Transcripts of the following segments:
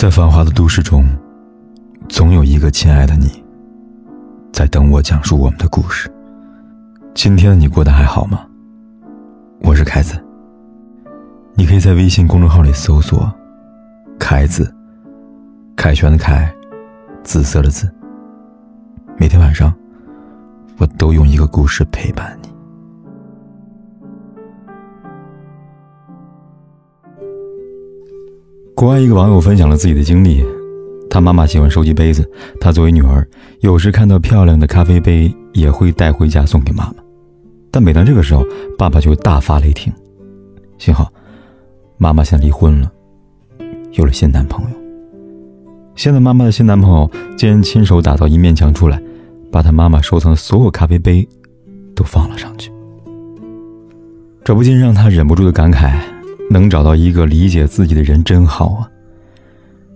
在繁华的都市中，总有一个亲爱的你，在等我讲述我们的故事。今天的你过得还好吗？我是凯子。你可以在微信公众号里搜索“凯子”，凯旋的凯，紫色的紫。每天晚上，我都用一个故事陪伴你。国外一个网友分享了自己的经历，他妈妈喜欢收集杯子，他作为女儿，有时看到漂亮的咖啡杯也会带回家送给妈妈，但每当这个时候，爸爸就大发雷霆。幸好，妈妈现离婚了，有了新男朋友。现在妈妈的新男朋友竟然亲手打造一面墙出来，把他妈妈收藏的所有咖啡杯都放了上去，这不禁让他忍不住的感慨。能找到一个理解自己的人真好啊！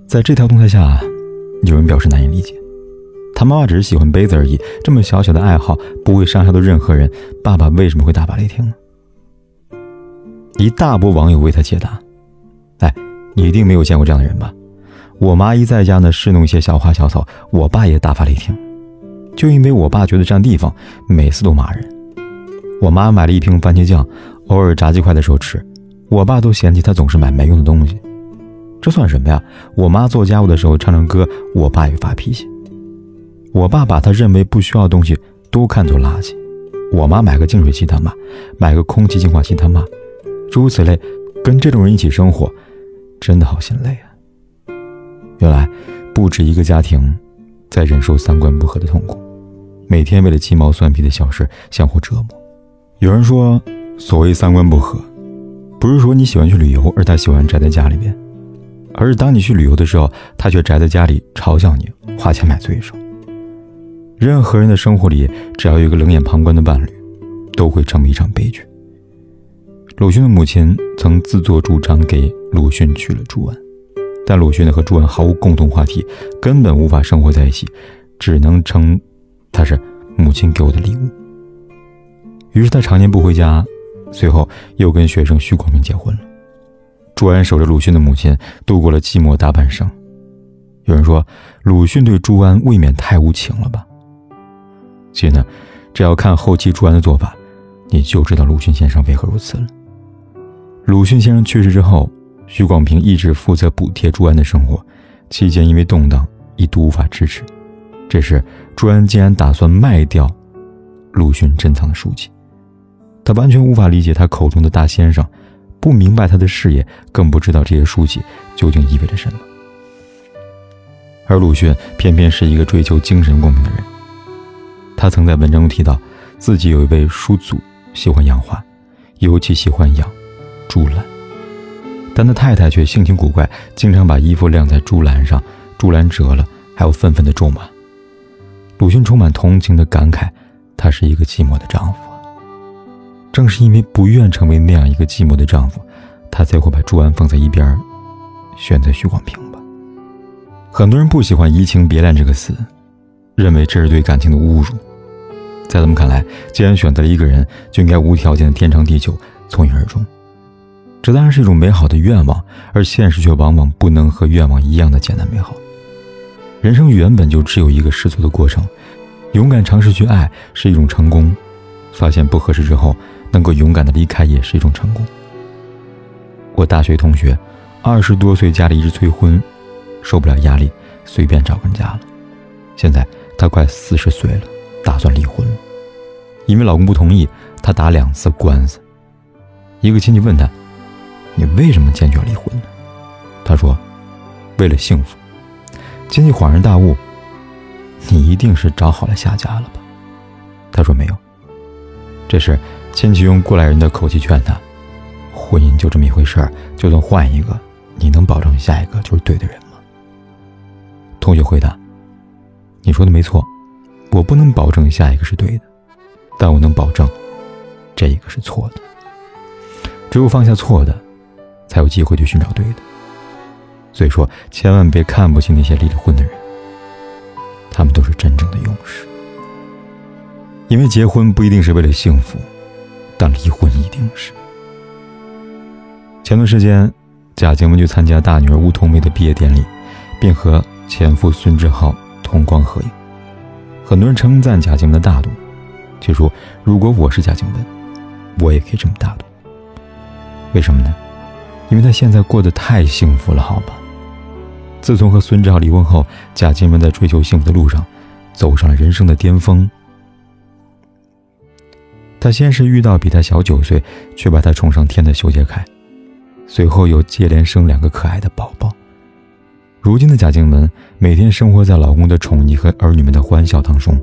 在这条动态下，有人表示难以理解，他妈妈只是喜欢杯子而已，这么小小的爱好不会伤害到任何人，爸爸为什么会大发雷霆呢？一大波网友为他解答：“哎，你一定没有见过这样的人吧？我妈一在家呢，侍弄一些小花小草，我爸也大发雷霆，就因为我爸觉得占地方，每次都骂人。我妈买了一瓶番茄酱，偶尔炸鸡块的时候吃。”我爸都嫌弃他总是买没用的东西，这算什么呀？我妈做家务的时候唱唱歌，我爸也发脾气。我爸把他认为不需要的东西都看作垃圾，我妈买个净水器他骂，买个空气净化器他骂，诸如此类。跟这种人一起生活，真的好心累啊！原来不止一个家庭在忍受三观不合的痛苦，每天为了鸡毛蒜皮的小事相互折磨。有人说，所谓三观不合。不是说你喜欢去旅游，而他喜欢宅在家里边，而是当你去旅游的时候，他却宅在家里嘲笑你，花钱买罪受。任何人的生活里，只要有一个冷眼旁观的伴侣，都会成为一场悲剧。鲁迅的母亲曾自作主张给鲁迅娶了朱安，但鲁迅呢和朱安毫无共同话题，根本无法生活在一起，只能称他是母亲给我的礼物。于是他常年不回家。随后又跟学生徐广明结婚了。朱安守着鲁迅的母亲度过了寂寞大半生。有人说，鲁迅对朱安未免太无情了吧？其实呢，只要看后期朱安的做法，你就知道鲁迅先生为何如此了。鲁迅先生去世之后，徐广平一直负责补贴朱安的生活，期间因为动荡一度无法支持。这时，朱安竟然打算卖掉鲁迅珍藏的书籍。他完全无法理解他口中的大先生，不明白他的事业，更不知道这些书籍究竟意味着什么。而鲁迅偏偏是一个追求精神共鸣的人。他曾在文章中提到，自己有一位叔祖喜欢养花，尤其喜欢养竹篮，但他太太却性情古怪，经常把衣服晾在竹篮上，竹篮折了还要愤愤地咒骂。鲁迅充满同情地感慨：“他是一个寂寞的丈夫。”正是因为不愿成为那样一个寂寞的丈夫，她才会把朱安放在一边，选择徐广平吧。很多人不喜欢“移情别恋”这个词，认为这是对感情的侮辱。在他们看来，既然选择了一个人，就应该无条件的天长地久，从一而终。这当然是一种美好的愿望，而现实却往往不能和愿望一样的简单美好。人生原本就只有一个试错的过程，勇敢尝试去爱是一种成功，发现不合适之后。能够勇敢的离开也是一种成功。我大学同学，二十多岁家里一直催婚，受不了压力，随便找个人嫁了。现在她快四十岁了，打算离婚了，因为老公不同意，她打两次官司。一个亲戚问她：“你为什么坚决离婚呢？”她说：“为了幸福。”亲戚恍然大悟：“你一定是找好了下家了吧？”她说：“没有。”这时。亲戚用过来人的口气劝他：“婚姻就这么一回事儿，就算换一个，你能保证下一个就是对的人吗？”同学回答：“你说的没错，我不能保证下一个是对的，但我能保证这一个是错的。只有放下错的，才有机会去寻找对的。所以说，千万别看不起那些离了婚的人，他们都是真正的勇士。因为结婚不一定是为了幸福。”但离婚一定是。前段时间，贾静雯去参加大女儿吴桐梅的毕业典礼，并和前夫孙志浩同框合影。很多人称赞贾静雯的大度，据说如果我是贾静雯，我也可以这么大度。为什么呢？因为她现在过得太幸福了，好吧。自从和孙志浩离婚后，贾静雯在追求幸福的路上，走上了人生的巅峰。她先是遇到比她小九岁却把她宠上天的修杰楷，随后又接连生两个可爱的宝宝。如今的贾静雯每天生活在老公的宠溺和儿女们的欢笑当中，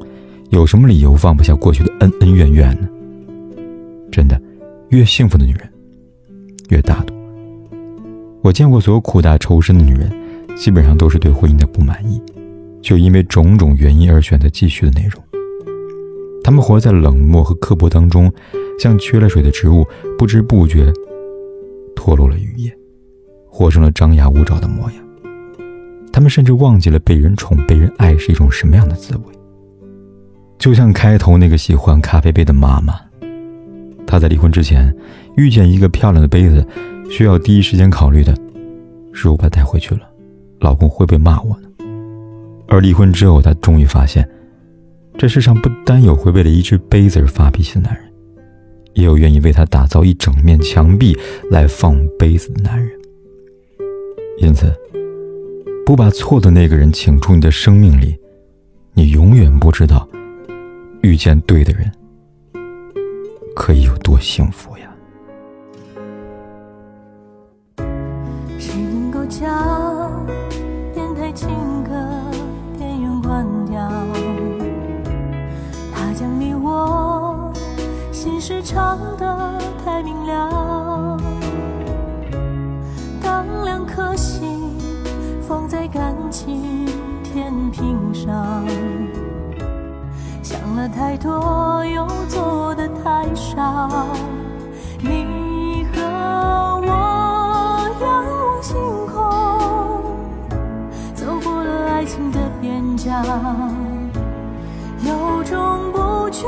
有什么理由放不下过去的恩恩怨怨呢？真的，越幸福的女人，越大度。我见过所有苦大仇深的女人。基本上都是对婚姻的不满意，就因为种种原因而选择继续的内容。他们活在冷漠和刻薄当中，像缺了水的植物，不知不觉脱落了羽叶，活成了张牙舞爪的模样。他们甚至忘记了被人宠、被人爱是一种什么样的滋味。就像开头那个喜欢咖啡杯的妈妈，她在离婚之前遇见一个漂亮的杯子，需要第一时间考虑的是我把它带回去了。老公会不会骂我呢？而离婚之后，她终于发现，这世上不单有会为了一只杯子而发脾气的男人，也有愿意为他打造一整面墙壁来放杯子的男人。因此，不把错的那个人请出你的生命里，你永远不知道遇见对的人可以有多幸福呀。了太多又做的太少。你和我仰望星空。走过了爱情的边疆有种不确